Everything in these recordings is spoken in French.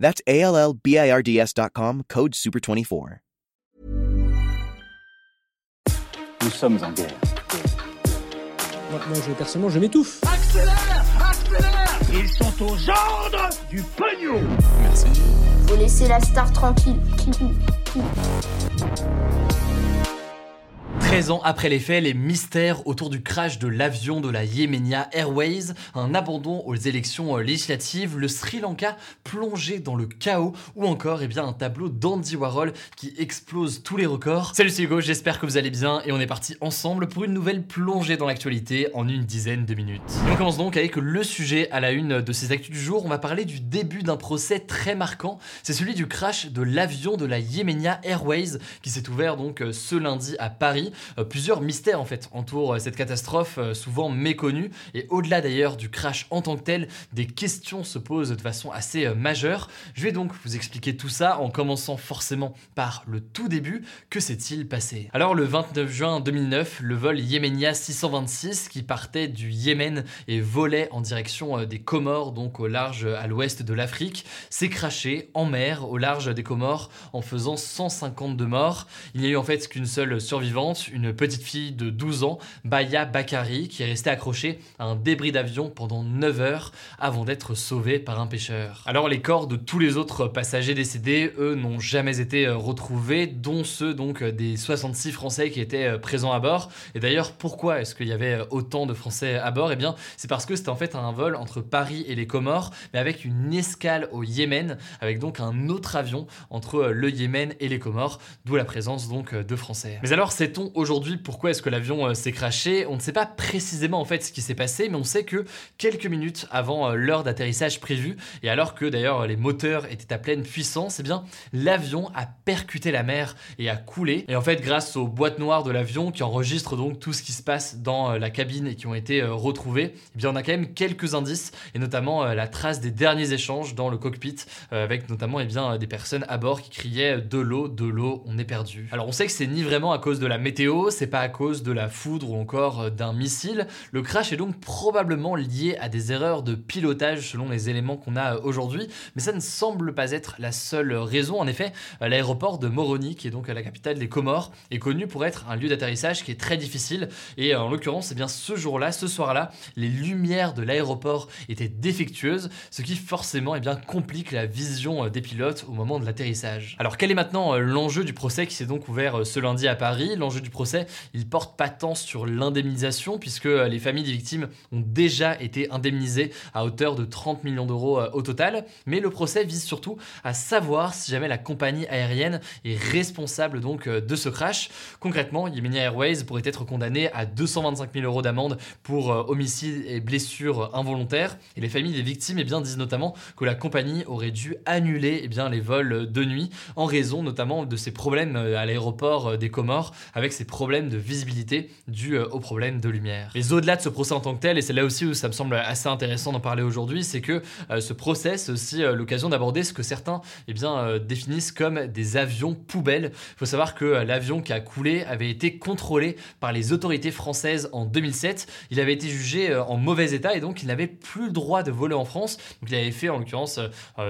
That's A L L B I R D S.com, code SUPER24. Nous sommes en guerre. Moi, moi, je, personnellement, je m'étouffe. Accélère Accélère Ils sont aux ordres du pognon Faut laisser la star tranquille. 13 ans après les faits, les mystères autour du crash de l'avion de la Yemenia Airways, un abandon aux élections euh, législatives, le Sri Lanka plongé dans le chaos, ou encore eh bien, un tableau d'Andy Warhol qui explose tous les records. Salut c'est Hugo, j'espère que vous allez bien et on est parti ensemble pour une nouvelle plongée dans l'actualité en une dizaine de minutes. On commence donc avec le sujet à la une de ces actus du jour. On va parler du début d'un procès très marquant. C'est celui du crash de l'avion de la Yemenia Airways qui s'est ouvert donc euh, ce lundi à Paris. Euh, plusieurs mystères en fait entourent euh, cette catastrophe euh, souvent méconnue et au-delà d'ailleurs du crash en tant que tel, des questions se posent de façon assez majeure. Je vais donc vous expliquer tout ça en commençant forcément par le tout début. Que s'est-il passé? Alors le 29 juin 2009, le vol Yemenia 626 qui partait du Yémen et volait en direction des Comores, donc au large à l'ouest de l'Afrique, s'est crashé en mer au large des Comores en faisant 152 morts. Il n'y a eu en fait qu'une seule survivante, une petite fille de 12 ans, Baya Bakari, qui est restée accrochée à un débris d'avion pendant 9 heures avant d'être sauvée par un pêcheur. Alors les corps de tous les autres passagers décédés, eux, n'ont jamais été euh, retrouvés, dont ceux donc euh, des 66 Français qui étaient euh, présents à bord. Et d'ailleurs, pourquoi est-ce qu'il y avait autant de Français à bord? Eh bien, c'est parce que c'était en fait un vol entre Paris et les Comores, mais avec une escale au Yémen, avec donc un autre avion entre le Yémen et les Comores, d'où la présence donc de Français. Mais alors, sait-on aujourd'hui pourquoi est-ce que l'avion euh, s'est crashé? On ne sait pas précisément en fait ce qui s'est passé, mais on sait que quelques minutes avant euh, l'heure d'atterrissage prévue, et alors que d'ailleurs les moteurs étaient à pleine puissance, eh bien l'avion a percuté la mer et a coulé. Et en fait, grâce aux boîtes noires de l'avion qui enregistrent donc tout ce qui se passe dans euh, la cabine et qui ont été retrouvées, eh bien on a quand même quelques indices, et notamment la trace des derniers échanges dans le cockpit, avec notamment eh bien, des personnes à bord qui criaient de l'eau, de l'eau, on est perdu. Alors on sait que c'est ni vraiment à cause de la météo, c'est pas à cause de la foudre ou encore euh, d'un missile. Le crash est donc probablement lié à des erreurs de pilotage selon les éléments qu'on a euh, aujourd'hui, mais ça ne semble pas être la seule raison. En effet, euh, l'aéroport de Moroni, qui est donc la capitale des Comores, est connu pour être un lieu d'atterrissage qui est très difficile. Et en l'occurrence, eh bien ce jour-là, ce soir-là, les lumières de l'aéroport étaient défectueuses, ce qui forcément eh bien, complique la vision des pilotes au moment de l'atterrissage. Alors quel est maintenant l'enjeu du procès qui s'est donc ouvert ce lundi à Paris? L'enjeu procès, il porte pas tant sur l'indemnisation puisque euh, les familles des victimes ont déjà été indemnisées à hauteur de 30 millions d'euros euh, au total, mais le procès vise surtout à savoir si jamais la compagnie aérienne est responsable donc euh, de ce crash. Concrètement, Yemenia Airways pourrait être condamné à 225 000 euros d'amende pour homicide et blessure involontaire. Et les familles des victimes eh bien, disent notamment que la compagnie aurait dû annuler eh bien, les vols de nuit en raison notamment de ces problèmes à l'aéroport des Comores avec ces problèmes de visibilité dus euh, aux problèmes de lumière. Mais au-delà de ce procès en tant que tel, et c'est là aussi où ça me semble assez intéressant d'en parler aujourd'hui, c'est que euh, ce procès, c'est aussi euh, l'occasion d'aborder ce que certains eh bien, définissent comme des avions poubelles. Il faut savoir que l'avion qui a coulé avait été contrôlé par les autorités françaises en 2007. Il avait été jugé en mauvais état et donc il n'avait plus le droit de voler en France. Donc il avait fait en l'occurrence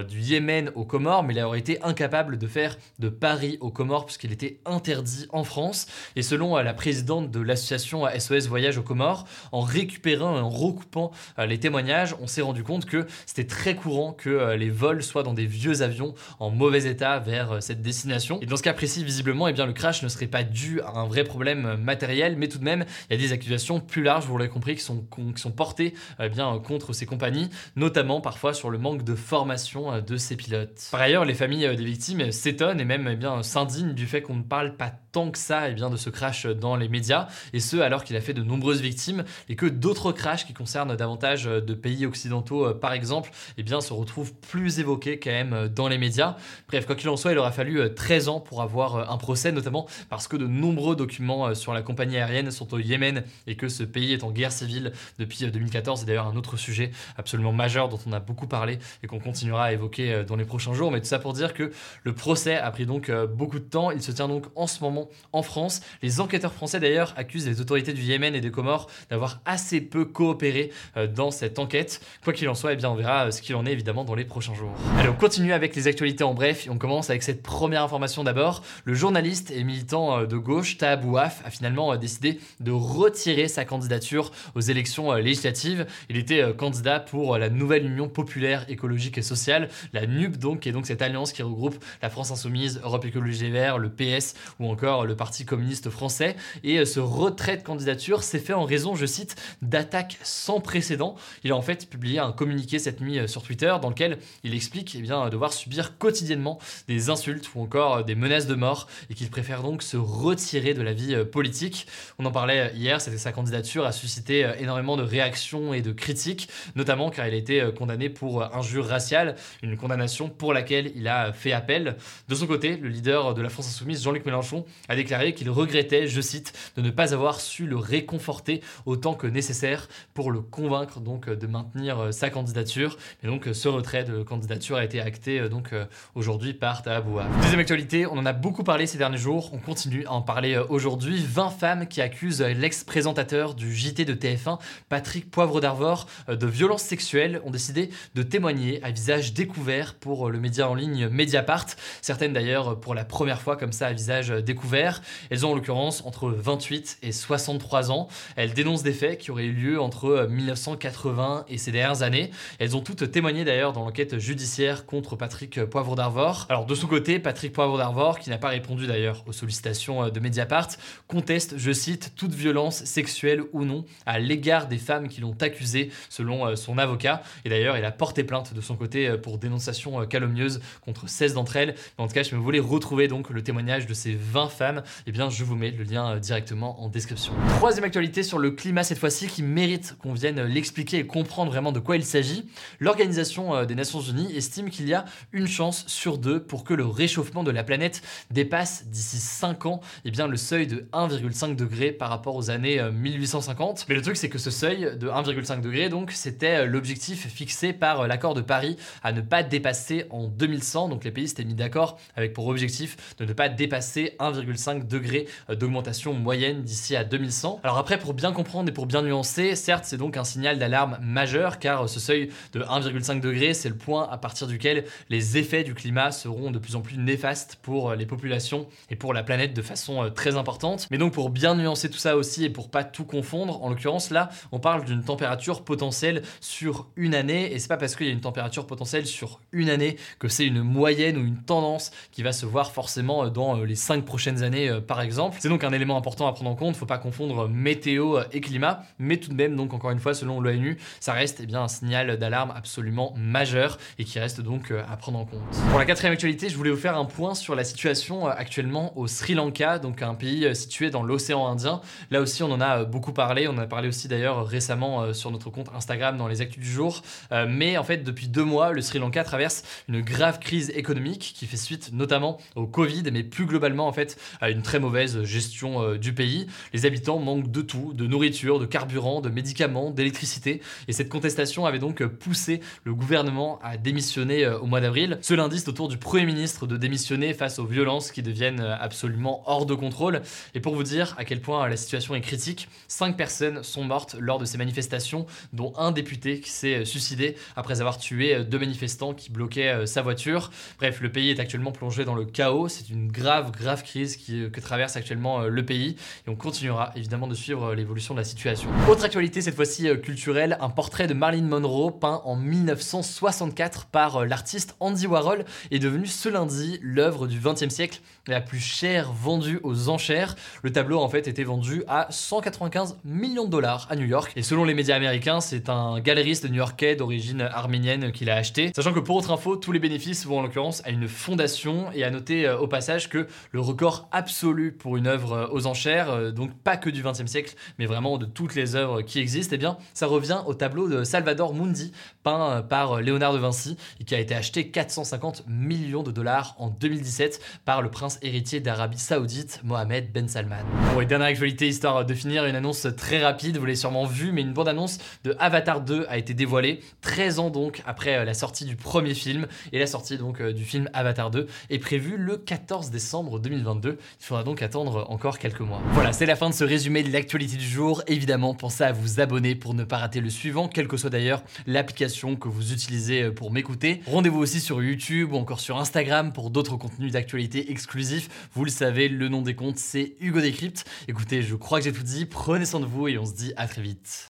du Yémen aux Comores, mais il aurait été incapable de faire de Paris aux Comores puisqu'il était interdit en France. Et selon euh, la présidente de l'association SOS Voyage aux Comores, en récupérant et en recoupant euh, les témoignages, on s'est rendu compte que c'était très courant que euh, les vols soient dans des vieux avions en mauvais état vers cette destination. Et dans ce cas précis, visiblement, eh le crash ne serait pas dû à un vrai problème matériel, mais tout de même, il y a des accusations plus larges, vous l'avez compris, qui sont, portées eh bien, contre ces compagnies, notamment parfois sur le manque de formation de ces pilotes. Par ailleurs, les familles des victimes s'étonnent et même eh s'indignent du fait qu'on ne parle pas tant que ça eh bien, de ce crash dans les médias, et ce alors qu'il a fait de nombreuses victimes, et que d'autres crashs qui concernent davantage de pays occidentaux, par exemple, eh bien, se retrouvent plus évoqués quand même dans les médias. Bref, quoi qu'il en soit, il aura fallu 13 ans pour avoir un procès, notamment parce que de nombreux documents sur la compagnie aérienne sont au Yémen et que ce pays est en guerre civile depuis 2014. C'est d'ailleurs un autre sujet absolument majeur dont on a beaucoup parlé et qu'on continuera à évoquer dans les prochains jours. Mais tout ça pour dire que le procès a pris donc beaucoup de temps. Il se tient donc en ce moment en France. Les enquêteurs français d'ailleurs accusent les autorités du Yémen et des Comores d'avoir assez peu coopéré euh, dans cette enquête. Quoi qu'il en soit, eh bien, on verra euh, ce qu'il en est évidemment dans les prochains jours. Allez, on continue avec les actualités en bref on commence avec cette première information d'abord. Le journaliste et militant euh, de gauche Taab Ouaf a finalement décidé de retirer sa candidature aux élections législatives. Il était candidat pour la nouvelle Union populaire écologique et sociale, la NUP donc, qui est donc cette alliance qui regroupe la France insoumise, Europe Écologie Les Verts, le PS ou encore le Parti communiste français. Et euh, ce retrait de candidature s'est fait en raison, je cite, d'attaques sans précédent. Il a en fait publié un communiqué cette nuit euh, sur Twitter dans lequel il explique eh bien, devoir subir quotidiennement des insultes ou encore euh, des menaces de mort et qu'il préfère donc se retirer de la vie politique. On en parlait hier, c'était sa candidature a suscité énormément de réactions et de critiques, notamment car il a été condamné pour injure raciale, une condamnation pour laquelle il a fait appel. De son côté, le leader de la France Insoumise, Jean-Luc Mélenchon, a déclaré qu'il regrettait, je cite, de ne pas avoir su le réconforter autant que nécessaire pour le convaincre donc de maintenir euh, sa candidature. Et donc ce retrait de candidature a été acté euh, donc euh, aujourd'hui par Tahaboua. Deuxième actualité, on en a beaucoup parlé ces derniers jours, on continue à en parler aujourd'hui. 20 femmes qui accusent l'ex-présentateur du JT de TF1, Patrick Poivre d'Arvor, de violences sexuelles ont décidé de témoigner à visage découvert pour le média en ligne Mediapart. Certaines d'ailleurs pour la première fois comme ça à visage découvert. Elles ont en l'occurrence entre 28 et 63 ans. Elles dénoncent des faits qui auraient eu lieu entre 1980 et ces dernières années. Elles ont toutes témoigné d'ailleurs dans l'enquête judiciaire contre Patrick Poivre d'Arvor. Alors de son côté, Patrick Poivre d'Arvor, qui n'a pas répondu d'ailleurs aux sollicitations de Mediapart, conteste, je cite, toute violence sexuelle ou non à l'égard des femmes qui l'ont accusé selon euh, son avocat. Et d'ailleurs, il a porté plainte de son côté euh, pour dénonciation euh, calomnieuse contre 16 d'entre elles. en tout cas, je me voulais retrouver donc le témoignage de ces 20 femmes, eh bien je vous mets le lien euh, directement en description. Troisième actualité sur le climat cette fois-ci qui mérite qu'on vienne l'expliquer et comprendre vraiment de quoi il s'agit. L'Organisation euh, des Nations Unies estime qu'il y a une chance sur deux pour que le réchauffement de la planète dépasse d'ici 5 ans eh bien, le seuil de 1,5 degré par rapport aux années 1850. Euh, Mais le truc c'est que ce seuil de 1,5 degré donc c'était l'objectif fixé par l'accord de Paris à ne pas dépasser en 2100. Donc les pays s'étaient mis d'accord avec pour objectif de ne pas dépasser 1,5 degré d'augmentation moyenne d'ici à 2100. Alors après, pour bien comprendre et pour bien nuancer, certes, c'est donc un signal d'alarme majeur car ce seuil de 1,5 degré, c'est le point à partir duquel les effets du climat seront de plus en plus néfastes pour les populations et pour la planète de façon euh, très importante. Mais donc pour bien nuancer tout ça aussi et pour pas tout confondre, en l'occurrence là, on parle d'une température potentielle sur une année et c'est pas parce qu'il y a une température potentielle sur une année que c'est une moyenne ou une tendance qui va se voir forcément euh, dans euh, les cinq prochaines années euh, par exemple. C'est donc un élément important à prendre en compte, faut pas confondre météo euh, et climat, mais tout de même donc encore une fois selon l'ONU, ça reste eh bien un signal d'alarme absolument majeur et qui reste donc euh, à prendre en compte. Pour la quatrième actualité, je voulais vous faire un point sur la situation actuellement au Sri Lanka, donc un pays situé dans l'océan Indien. Là aussi on en a beaucoup parlé, on en a parlé aussi d'ailleurs récemment sur notre compte Instagram dans les actus du jour, mais en fait depuis deux mois le Sri Lanka traverse une grave crise économique qui fait suite notamment au Covid, mais plus globalement en fait à une très mauvaise gestion euh, du pays. Les habitants manquent de tout, de nourriture, de carburant, de médicaments, d'électricité. Et cette contestation avait donc poussé le gouvernement à démissionner euh, au mois d'avril. Ce lundi, c'est au tour du Premier ministre de démissionner face aux violences qui deviennent euh, absolument hors de contrôle. Et pour vous dire à quel point la situation est critique, cinq personnes sont mortes lors de ces manifestations, dont un député qui s'est suicidé après avoir tué deux manifestants qui bloquaient sa voiture. Bref, le pays est actuellement plongé dans le chaos. C'est une grave, grave crise qui, euh, que traverse actuellement euh, le pays et on continuera évidemment de suivre euh, l'évolution de la situation. Autre actualité cette fois-ci culturelle, un portrait de Marilyn Monroe peint en 1964 par l'artiste Andy Warhol est devenu ce lundi l'œuvre du 20e siècle la plus chère vendue aux enchères. Le tableau en fait était vendu à 195 millions de dollars à New York et selon les médias américains c'est un galeriste new-yorkais d'origine arménienne qui l'a acheté. Sachant que pour autre info tous les bénéfices vont en l'occurrence à une fondation et à noter au passage que le record record absolu pour une œuvre euh, aux enchères, euh, donc pas que du XXe siècle, mais vraiment de toutes les œuvres qui existent, eh bien, ça revient au tableau de Salvador Mundi, peint euh, par Léonard de Vinci, et qui a été acheté 450 millions de dollars en 2017 par le prince héritier d'Arabie Saoudite, Mohamed Ben Salman. Bon, et dernière actualité, histoire de finir, une annonce très rapide, vous l'avez sûrement vu, mais une bande-annonce de Avatar 2 a été dévoilée, 13 ans donc après la sortie du premier film, et la sortie donc du film Avatar 2 est prévue le 14 décembre 2022. Il faudra donc attendre encore quelques mois. Voilà, c'est la fin de ce résumé de l'actualité du jour. Évidemment, pensez à vous abonner pour ne pas rater le suivant, quelle que soit d'ailleurs l'application que vous utilisez pour m'écouter. Rendez-vous aussi sur YouTube ou encore sur Instagram pour d'autres contenus d'actualité exclusifs. Vous le savez, le nom des comptes, c'est Hugo Décrypte. Écoutez, je crois que j'ai tout dit. Prenez soin de vous et on se dit à très vite.